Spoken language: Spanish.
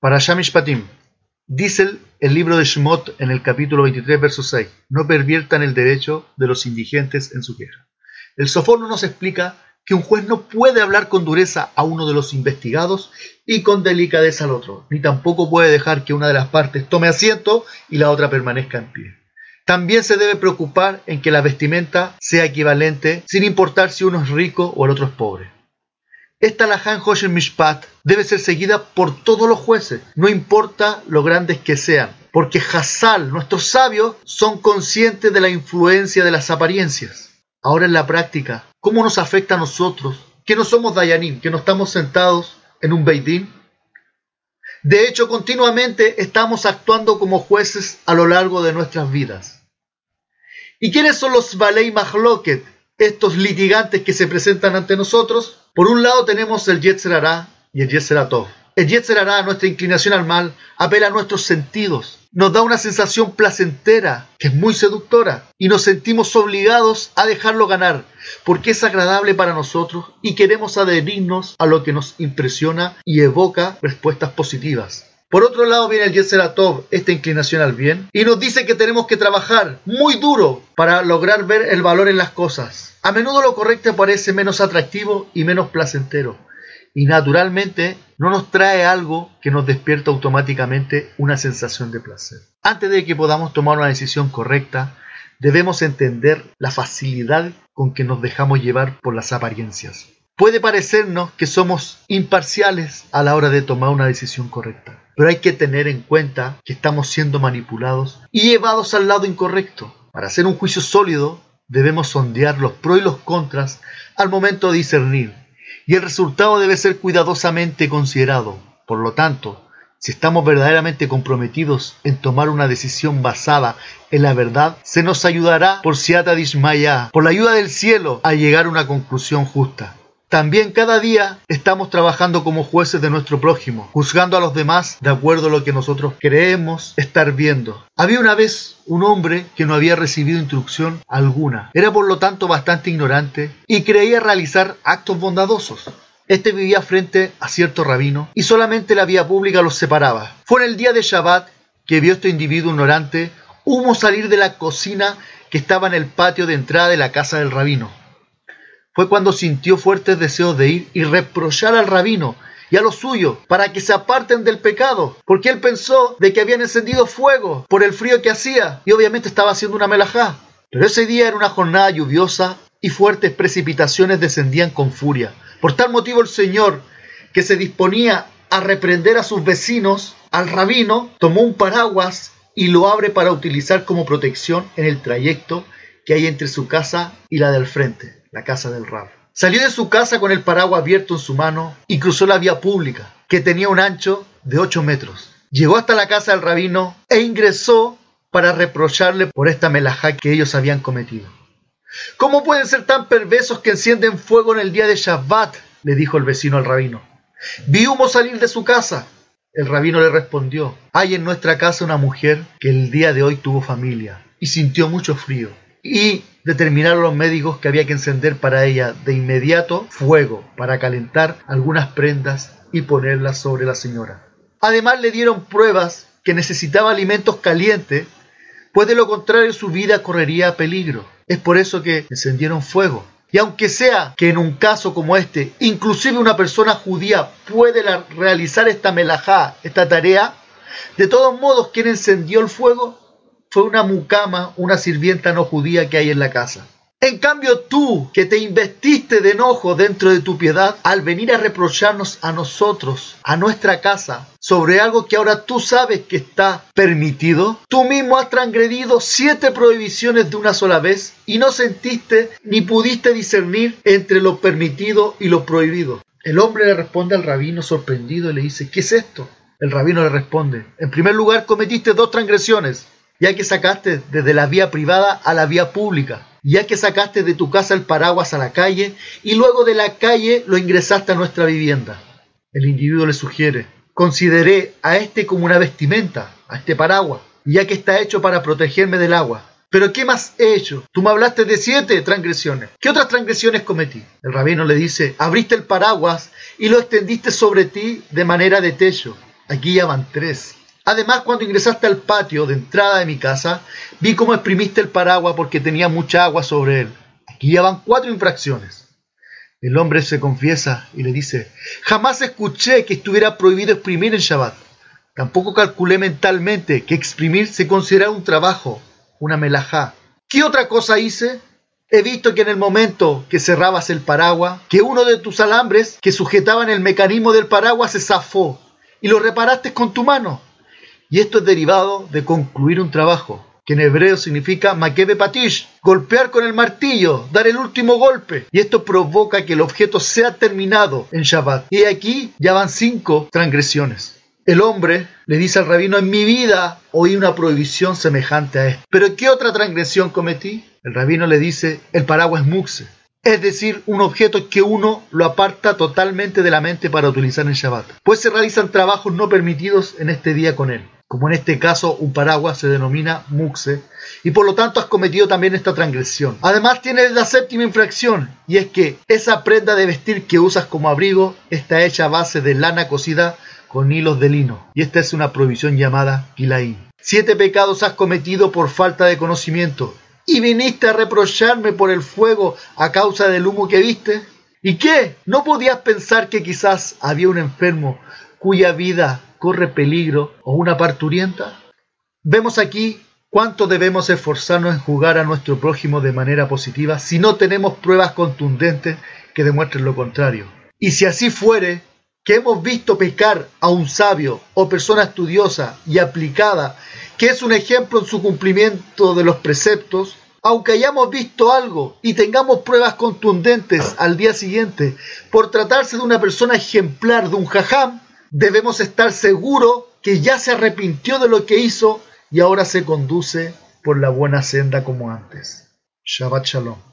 Para Patim, dice el libro de Shemot en el capítulo 23, verso 6, no perviertan el derecho de los indigentes en su queja. El sofono nos explica que un juez no puede hablar con dureza a uno de los investigados y con delicadeza al otro, ni tampoco puede dejar que una de las partes tome asiento y la otra permanezca en pie. También se debe preocupar en que la vestimenta sea equivalente, sin importar si uno es rico o el otro es pobre. Esta Lahan Hoshen Mishpat debe ser seguida por todos los jueces, no importa lo grandes que sean, porque Hassal, nuestros sabios, son conscientes de la influencia de las apariencias. Ahora en la práctica, ¿cómo nos afecta a nosotros, que no somos Dayanim, que no estamos sentados en un Beidín? De hecho, continuamente estamos actuando como jueces a lo largo de nuestras vidas. ¿Y quiénes son los Balei Mahloket, estos litigantes que se presentan ante nosotros? Por un lado tenemos el Yetzer y el Yetzer El Yetzer nuestra inclinación al mal, apela a nuestros sentidos, nos da una sensación placentera que es muy seductora y nos sentimos obligados a dejarlo ganar porque es agradable para nosotros y queremos adherirnos a lo que nos impresiona y evoca respuestas positivas. Por otro lado viene el Yetzer esta inclinación al bien, y nos dice que tenemos que trabajar muy duro para lograr ver el valor en las cosas. A menudo lo correcto parece menos atractivo y menos placentero, y naturalmente no nos trae algo que nos despierta automáticamente una sensación de placer. Antes de que podamos tomar una decisión correcta, debemos entender la facilidad con que nos dejamos llevar por las apariencias. Puede parecernos que somos imparciales a la hora de tomar una decisión correcta, pero hay que tener en cuenta que estamos siendo manipulados y llevados al lado incorrecto. Para hacer un juicio sólido, debemos sondear los pros y los contras al momento de discernir y el resultado debe ser cuidadosamente considerado. Por lo tanto, si estamos verdaderamente comprometidos en tomar una decisión basada en la verdad, se nos ayudará por Siata Dishmaya, por la ayuda del cielo, a llegar a una conclusión justa. También cada día estamos trabajando como jueces de nuestro prójimo, juzgando a los demás de acuerdo a lo que nosotros creemos estar viendo. Había una vez un hombre que no había recibido instrucción alguna, era por lo tanto bastante ignorante y creía realizar actos bondadosos. Este vivía frente a cierto rabino y solamente la vía pública los separaba. Fue en el día de Shabbat que vio este individuo ignorante humo salir de la cocina que estaba en el patio de entrada de la casa del rabino fue cuando sintió fuertes deseos de ir y reprochar al rabino y a los suyos para que se aparten del pecado, porque él pensó de que habían encendido fuego por el frío que hacía y obviamente estaba haciendo una melajá. Pero ese día era una jornada lluviosa y fuertes precipitaciones descendían con furia. Por tal motivo el Señor, que se disponía a reprender a sus vecinos, al rabino, tomó un paraguas y lo abre para utilizar como protección en el trayecto que hay entre su casa y la del frente la casa del Rab. Salió de su casa con el paraguas abierto en su mano y cruzó la vía pública, que tenía un ancho de 8 metros. Llegó hasta la casa del rabino e ingresó para reprocharle por esta melajá que ellos habían cometido. ¿Cómo pueden ser tan perversos que encienden fuego en el día de Shabbat? le dijo el vecino al rabino. Vi humo salir de su casa. El rabino le respondió, hay en nuestra casa una mujer que el día de hoy tuvo familia y sintió mucho frío y determinaron los médicos que había que encender para ella de inmediato fuego para calentar algunas prendas y ponerlas sobre la señora. Además le dieron pruebas que necesitaba alimentos calientes, pues de lo contrario su vida correría peligro. Es por eso que encendieron fuego. Y aunque sea que en un caso como este, inclusive una persona judía puede realizar esta melajá, esta tarea, de todos modos quien encendió el fuego fue una mucama, una sirvienta no judía que hay en la casa. En cambio tú, que te investiste de enojo dentro de tu piedad, al venir a reprocharnos a nosotros, a nuestra casa, sobre algo que ahora tú sabes que está permitido, tú mismo has transgredido siete prohibiciones de una sola vez y no sentiste ni pudiste discernir entre lo permitido y lo prohibido. El hombre le responde al rabino sorprendido y le dice, ¿qué es esto? El rabino le responde, en primer lugar cometiste dos transgresiones ya que sacaste desde la vía privada a la vía pública, ya que sacaste de tu casa el paraguas a la calle y luego de la calle lo ingresaste a nuestra vivienda. El individuo le sugiere, consideré a este como una vestimenta, a este paraguas, ya que está hecho para protegerme del agua. Pero ¿qué más he hecho? Tú me hablaste de siete transgresiones. ¿Qué otras transgresiones cometí? El rabino le dice, abriste el paraguas y lo extendiste sobre ti de manera de techo Aquí ya van tres. Además, cuando ingresaste al patio de entrada de mi casa, vi cómo exprimiste el paraguas porque tenía mucha agua sobre él. Aquí ya van cuatro infracciones. El hombre se confiesa y le dice, jamás escuché que estuviera prohibido exprimir en Shabbat. Tampoco calculé mentalmente que exprimir se consideraba un trabajo, una melajá. ¿Qué otra cosa hice? He visto que en el momento que cerrabas el paraguas, que uno de tus alambres que sujetaban el mecanismo del paraguas se zafó y lo reparaste con tu mano. Y esto es derivado de concluir un trabajo que en hebreo significa makebe patish, golpear con el martillo, dar el último golpe. Y esto provoca que el objeto sea terminado en Shabbat. Y aquí ya van cinco transgresiones. El hombre le dice al rabino, en mi vida oí una prohibición semejante a esto. ¿Pero qué otra transgresión cometí? El rabino le dice, el paraguas muxe. Es decir, un objeto que uno lo aparta totalmente de la mente para utilizar en Shabbat. Pues se realizan trabajos no permitidos en este día con él como en este caso un paraguas se denomina muxe, y por lo tanto has cometido también esta transgresión. Además tienes la séptima infracción, y es que esa prenda de vestir que usas como abrigo está hecha a base de lana cocida con hilos de lino, y esta es una prohibición llamada kilaín. Siete pecados has cometido por falta de conocimiento, y viniste a reprocharme por el fuego a causa del humo que viste. ¿Y qué? ¿No podías pensar que quizás había un enfermo cuya vida corre peligro o una parturienta? Vemos aquí cuánto debemos esforzarnos en jugar a nuestro prójimo de manera positiva si no tenemos pruebas contundentes que demuestren lo contrario. Y si así fuere, que hemos visto pecar a un sabio o persona estudiosa y aplicada, que es un ejemplo en su cumplimiento de los preceptos, aunque hayamos visto algo y tengamos pruebas contundentes al día siguiente, por tratarse de una persona ejemplar, de un jajam, debemos estar seguros que ya se arrepintió de lo que hizo y ahora se conduce por la buena senda como antes. Shabbat Shalom.